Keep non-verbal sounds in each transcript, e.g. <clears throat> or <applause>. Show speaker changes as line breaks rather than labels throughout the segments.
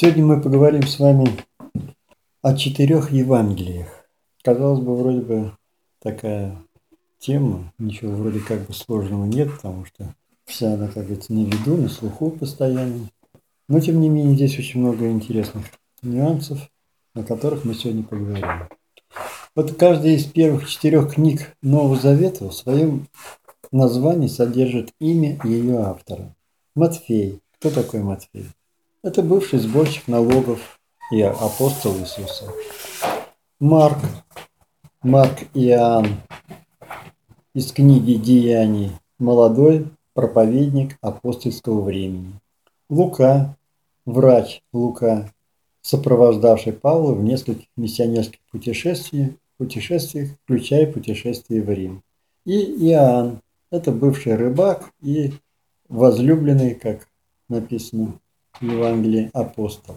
Сегодня мы поговорим с вами о четырех Евангелиях. Казалось бы, вроде бы такая тема, ничего вроде как бы сложного нет, потому что вся она, как говорится, на виду, на слуху постоянно. Но, тем не менее, здесь очень много интересных нюансов, о которых мы сегодня поговорим. Вот каждая из первых четырех книг Нового Завета в своем названии содержит имя ее автора. Матфей. Кто такой Матфей? Это бывший сборщик налогов и апостол Иисуса. Марк, Марк Иоанн из книги «Деяний», молодой проповедник апостольского времени. Лука, врач Лука, сопровождавший Павла в нескольких миссионерских путешествиях, путешествиях, включая путешествие в Рим. И Иоанн, это бывший рыбак и возлюбленный, как написано в Евангелии, апостол.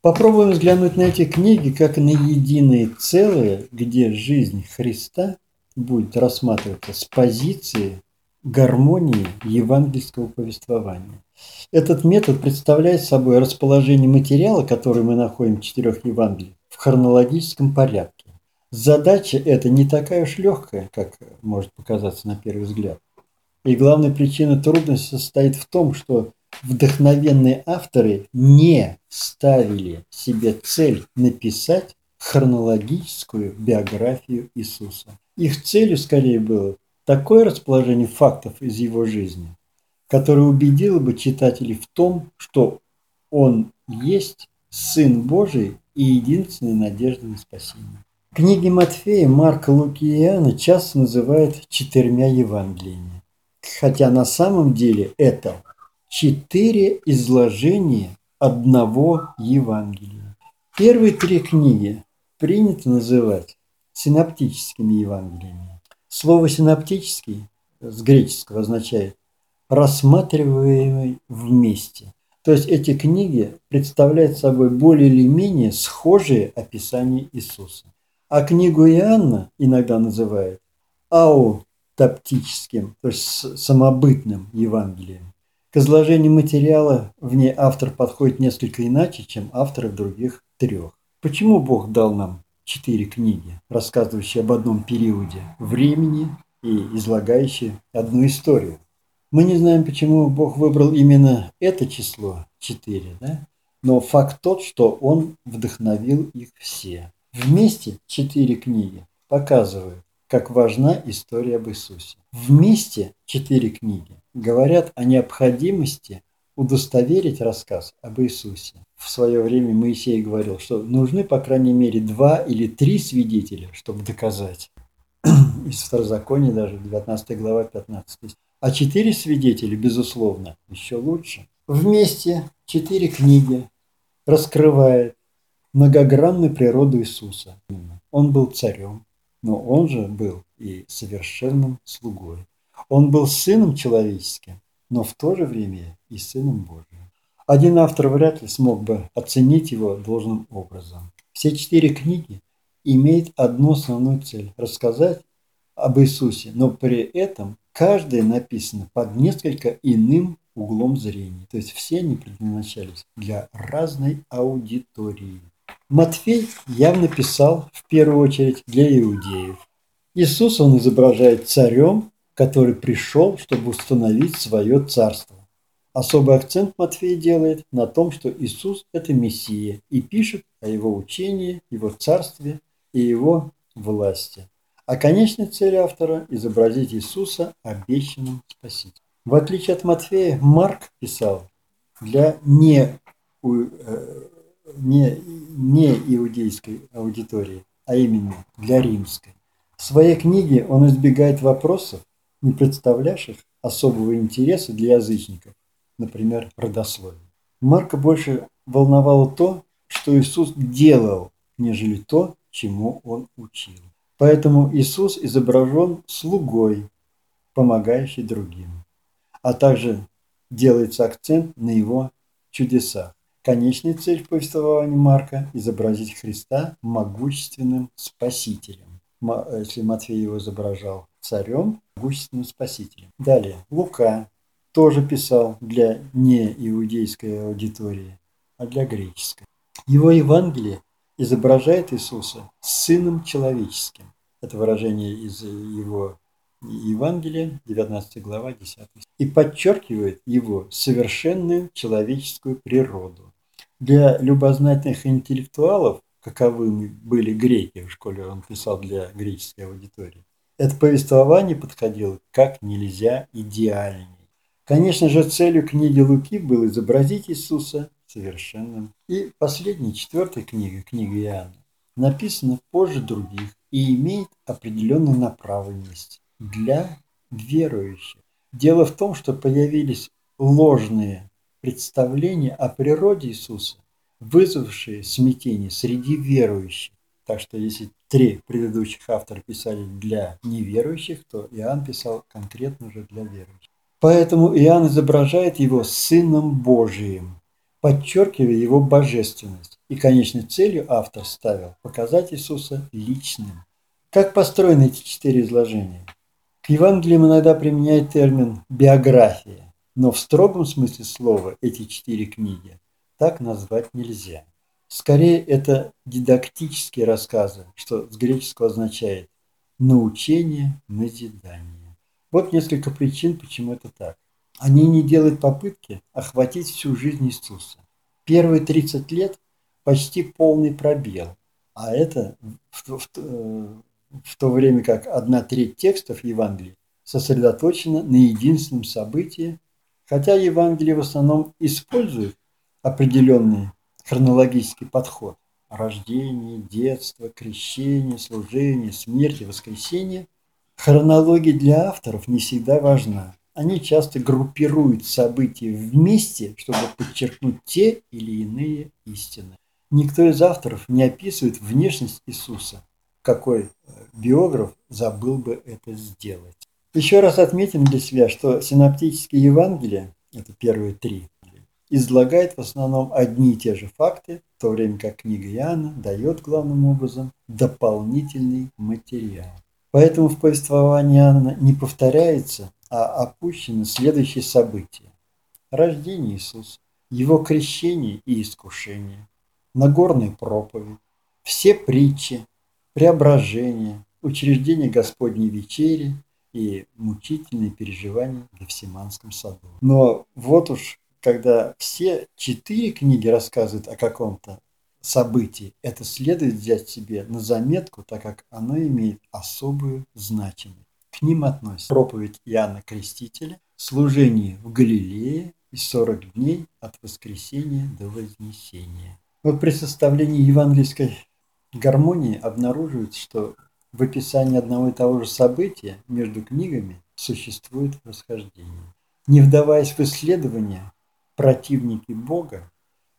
Попробуем взглянуть на эти книги как на единое целое, где жизнь Христа будет рассматриваться с позиции гармонии евангельского повествования. Этот метод представляет собой расположение материала, который мы находим в четырех Евангелиях, в хронологическом порядке. Задача эта не такая уж легкая, как может показаться на первый взгляд. И главная причина трудности состоит в том, что вдохновенные авторы не ставили себе цель написать хронологическую биографию Иисуса. Их целью скорее было такое расположение фактов из его жизни, которое убедило бы читателей в том, что он есть Сын Божий и единственная надежда на спасение. Книги Матфея, Марка, Луки и Иоанна часто называют четырьмя Евангелиями, хотя на самом деле это четыре изложения одного Евангелия. Первые три книги принято называть синоптическими Евангелиями. Слово «синоптический» с греческого означает «рассматриваемый вместе». То есть эти книги представляют собой более или менее схожие описания Иисуса. А книгу Иоанна иногда называют аутоптическим, то есть самобытным Евангелием. К изложению материала в ней автор подходит несколько иначе, чем авторы других трех. Почему Бог дал нам четыре книги, рассказывающие об одном периоде времени и излагающие одну историю. Мы не знаем, почему Бог выбрал именно это число четыре, да? но факт тот, что Он вдохновил их все. Вместе четыре книги показывают, как важна история об Иисусе. Вместе четыре книги говорят о необходимости удостоверить рассказ об Иисусе. В свое время Моисей говорил, что нужны по крайней мере два или три свидетеля, чтобы доказать. <clears throat> Из Второзакония даже, 19 глава, 15. А четыре свидетеля, безусловно, еще лучше. Вместе четыре книги раскрывает многогранную природу Иисуса. Он был царем, но он же был и совершенным слугой. Он был сыном человеческим, но в то же время и Сыном Божиим. Один автор вряд ли смог бы оценить его должным образом. Все четыре книги имеют одну основную цель – рассказать об Иисусе, но при этом каждая написана под несколько иным углом зрения. То есть все они предназначались для разной аудитории. Матфей явно писал в первую очередь для иудеев. Иисус он изображает царем, который пришел, чтобы установить свое царство. Особый акцент Матфей делает на том, что Иисус – это Мессия, и пишет о его учении, его царстве и его власти. А конечной целью автора – изобразить Иисуса обещанным Спасителем. В отличие от Матфея, Марк писал для не, э, не, не иудейской аудитории, а именно для римской. В своей книге он избегает вопросов, не представлявших особого интереса для язычников, например, родословие. Марка больше волновало то, что Иисус делал, нежели то, чему он учил. Поэтому Иисус изображен слугой, помогающий другим. А также делается акцент на его чудесах. Конечная цель в повествовании Марка – изобразить Христа могущественным спасителем. Если Матфей его изображал царем, могущественным спасителем. Далее, Лука тоже писал для неиудейской аудитории, а для греческой. Его Евангелие изображает Иисуса сыном человеческим. Это выражение из его Евангелия, 19 глава, 10 и подчеркивает его совершенную человеческую природу. Для любознательных интеллектуалов, каковыми были греки в школе, он писал для греческой аудитории, это повествование подходило как нельзя идеальней. Конечно же, целью книги Луки было изобразить Иисуса совершенным. И последняя, четвертая книга, книга Иоанна, написана позже других и имеет определенную направленность для верующих. Дело в том, что появились ложные представления о природе Иисуса, вызвавшие смятение среди верующих. Так что если три предыдущих автора писали для неверующих, то Иоанн писал конкретно уже для верующих. Поэтому Иоанн изображает его Сыном Божиим, подчеркивая его божественность. И конечной целью автор ставил показать Иисуса личным. Как построены эти четыре изложения? К Евангелиям иногда применяют термин «биография», но в строгом смысле слова эти четыре книги так назвать нельзя. Скорее, это дидактические рассказы, что с греческого означает «научение, назидание». Вот несколько причин, почему это так. Они не делают попытки охватить всю жизнь Иисуса. Первые 30 лет – почти полный пробел, а это в, в, э, в то время как одна треть текстов Евангелия сосредоточена на единственном событии, хотя Евангелие в основном использует определенный хронологический подход – рождение, детство, крещение, служение, смерть и воскресение – хронология для авторов не всегда важна. Они часто группируют события вместе, чтобы подчеркнуть те или иные истины. Никто из авторов не описывает внешность Иисуса, какой э, биограф забыл бы это сделать. Еще раз отметим для себя, что синоптические Евангелия, это первые три, излагает в основном одни и те же факты, в то время как книга Иоанна дает главным образом дополнительный материал. Поэтому в повествовании Иоанна не повторяется, а опущено следующие события. Рождение Иисуса, его крещение и искушение, Нагорная проповедь, все притчи, преображение, учреждение Господней вечери и мучительные переживания в Гефсиманском саду. Но вот уж когда все четыре книги рассказывают о каком-то событии, это следует взять себе на заметку, так как оно имеет особую значимость. К ним относятся проповедь Иоанна Крестителя, служение в Галилее и 40 дней от воскресения до вознесения. Вот при составлении евангельской гармонии обнаруживается, что в описании одного и того же события между книгами существует расхождение. Не вдаваясь в исследования, противники Бога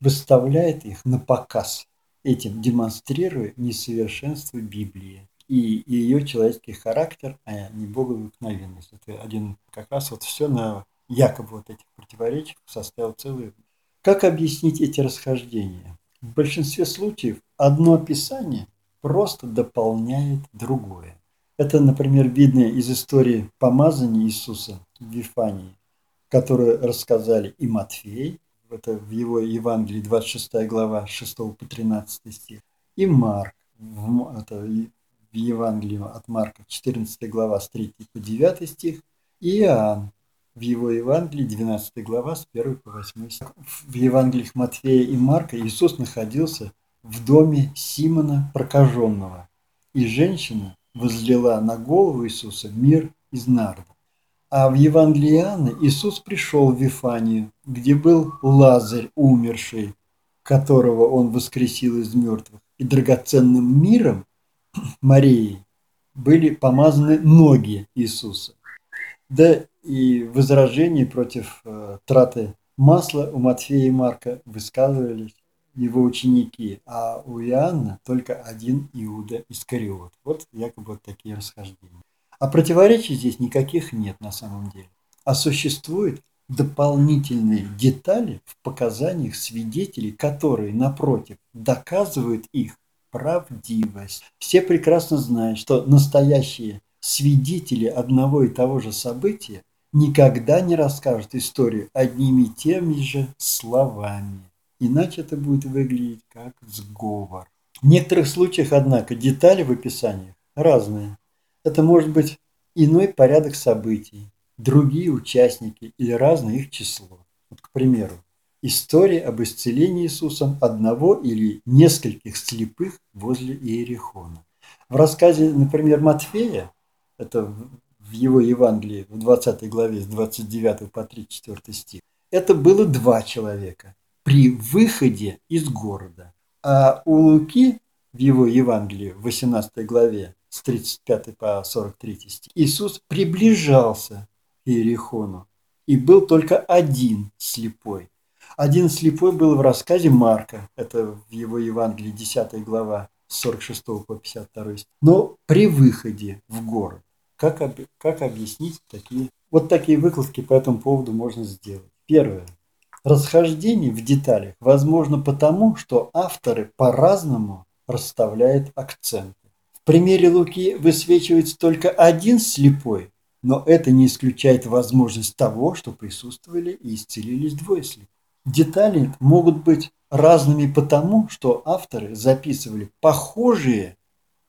выставляют их на показ, этим демонстрируя несовершенство Библии и ее человеческий характер, а не боговыкновенность. Это один как раз вот все на якобы вот этих противоречиях составил целую. Как объяснить эти расхождения? В большинстве случаев одно описание просто дополняет другое. Это, например, видно из истории помазания Иисуса в Вифании, которую рассказали и Матфей, это в его Евангелии 26 глава 6 по 13 стих, и Марк, это в Евангелии от Марка 14 глава с 3 по 9 стих, и Иоанн в его Евангелии 12 глава с 1 по 8 стих. В Евангелиях Матфея и Марка Иисус находился в доме Симона Прокаженного, и женщина возлила на голову Иисуса мир из нарда. А в Евангелии Иоанна Иисус пришел в Вифанию, где был Лазарь умерший, которого он воскресил из мертвых, и драгоценным миром Марии были помазаны ноги Иисуса. Да и возражения против э, траты масла у Матфея и Марка высказывались его ученики, а у Иоанна только один Иуда Искариот. Вот якобы вот такие расхождения. А противоречий здесь никаких нет на самом деле. А существуют дополнительные детали в показаниях свидетелей, которые, напротив, доказывают их правдивость. Все прекрасно знают, что настоящие свидетели одного и того же события никогда не расскажут историю одними и теми же словами. иначе это будет выглядеть как сговор. В некоторых случаях, однако, детали в описаниях разные. Это может быть иной порядок событий, другие участники или разное их число. Вот, к примеру, история об исцелении Иисусом одного или нескольких слепых возле Иерихона. В рассказе, например, Матфея, это в его Евангелии в 20 главе с 29 по 34 стих, это было два человека при выходе из города. А у Луки в его Евангелии в 18 главе с 35 по 43 стих Иисус приближался к Иерихону и был только один слепой. Один слепой был в рассказе Марка, это в его Евангелии 10 глава с 46 по 52 стих. Но при выходе в город, как, как объяснить такие, вот такие выкладки по этому поводу можно сделать. Первое. Расхождение в деталях возможно потому, что авторы по-разному расставляют акценты. Примере Луки высвечивается только один слепой, но это не исключает возможность того, что присутствовали и исцелились двое слепых. Детали могут быть разными потому, что авторы записывали похожие,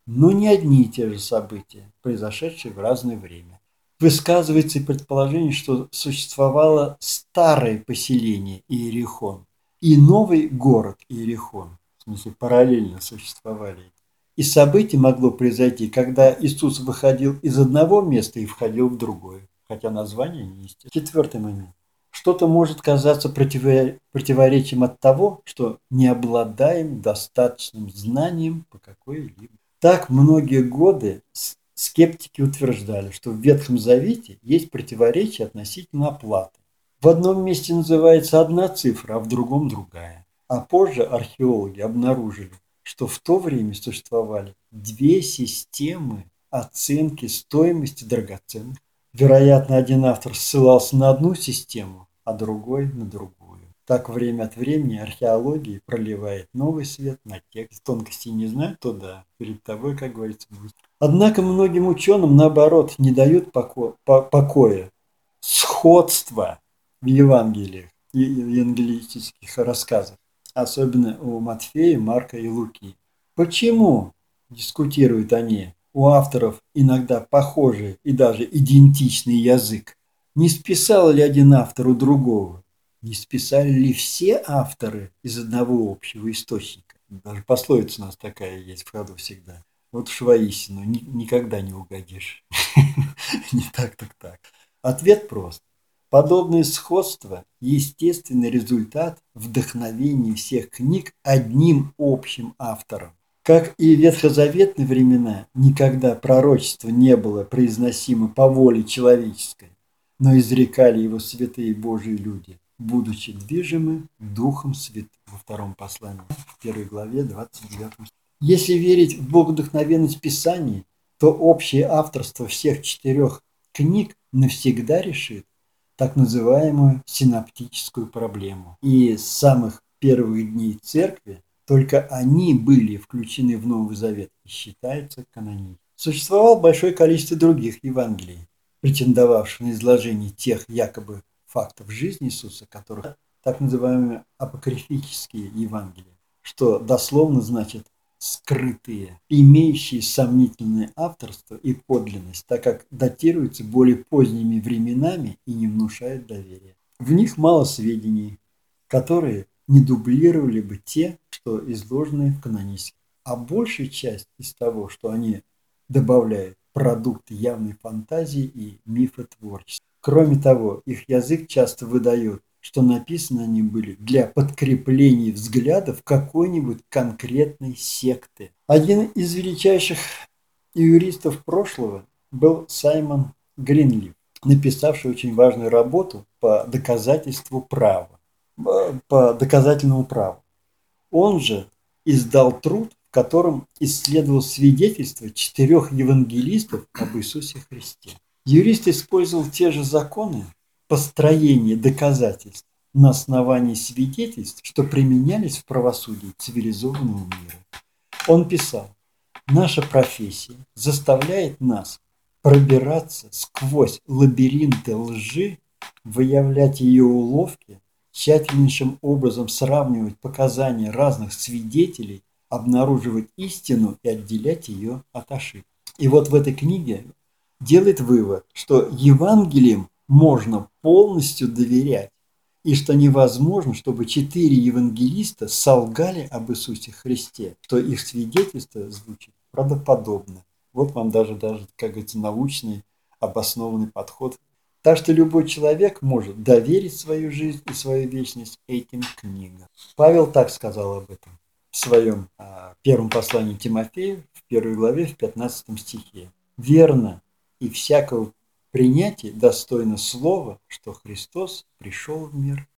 но не одни и те же события, произошедшие в разное время. Высказывается и предположение, что существовало старое поселение Иерихон и новый город Иерихон, в смысле параллельно существовали. И событие могло произойти, когда Иисус выходил из одного места и входил в другое, хотя название не естественно. Четвертый момент. Что-то может казаться противоречием от того, что не обладаем достаточным знанием по какой-либо. Так многие годы скептики утверждали, что в Ветхом Завете есть противоречие относительно оплаты. В одном месте называется одна цифра, а в другом другая. А позже археологи обнаружили, что в то время существовали две системы оценки стоимости драгоценных. Вероятно, один автор ссылался на одну систему, а другой на другую. Так время от времени археология проливает новый свет на текст. Тонкостей не знаю, то да, перед тобой, как говорится, будет Однако многим ученым, наоборот, не дают поко покоя сходство в Евангелиях и евангелистических рассказах, особенно у Матфея, Марка и Луки. Почему, дискутируют они, у авторов иногда похожий и даже идентичный язык? Не списал ли один автор у другого? Не списали ли все авторы из одного общего источника? Даже пословица у нас такая есть в ходу всегда. Вот уж воистину, ни, никогда не угодишь. <laughs> Не так, так, так. Ответ прост. Подобное сходство – естественный результат вдохновения всех книг одним общим автором. Как и в ветхозаветные времена, никогда пророчество не было произносимо по воле человеческой, но изрекали его святые Божьи люди, будучи движимы Духом Святым во втором послании, в первой главе, 29 если верить в богодухновенность Писаний, то общее авторство всех четырех книг навсегда решит так называемую синаптическую проблему. И с самых первых дней церкви только они были включены в Новый Завет и считаются каноничными. Существовало большое количество других Евангелий, претендовавших на изложение тех якобы фактов жизни Иисуса, которых так называемые апокрифические Евангелия, что дословно значит скрытые, имеющие сомнительное авторство и подлинность, так как датируются более поздними временами и не внушают доверия. В них мало сведений, которые не дублировали бы те, что изложены в канонистике. А большая часть из того, что они добавляют, продукты явной фантазии и мифотворчества. Кроме того, их язык часто выдает что написаны они были для подкрепления взглядов какой-нибудь конкретной секты. Один из величайших юристов прошлого был Саймон Гринли, написавший очень важную работу по доказательству права, по доказательному праву. Он же издал труд, в котором исследовал свидетельства четырех евангелистов об Иисусе Христе. Юрист использовал те же законы, построение доказательств на основании свидетельств, что применялись в правосудии цивилизованного мира. Он писал, наша профессия заставляет нас пробираться сквозь лабиринты лжи, выявлять ее уловки, тщательнейшим образом сравнивать показания разных свидетелей, обнаруживать истину и отделять ее от ошибок. И вот в этой книге делает вывод, что Евангелием можно полностью доверять, и что невозможно, чтобы четыре евангелиста солгали об Иисусе Христе, что их свидетельство звучит правдоподобно. Вот вам даже, даже, как говорится, научный обоснованный подход. Так что любой человек может доверить свою жизнь и свою вечность этим книгам. Павел так сказал об этом в своем а, первом послании Тимофею, в первой главе, в 15 стихе. «Верно и всякого принятия достойно слова, что Христос пришел в мир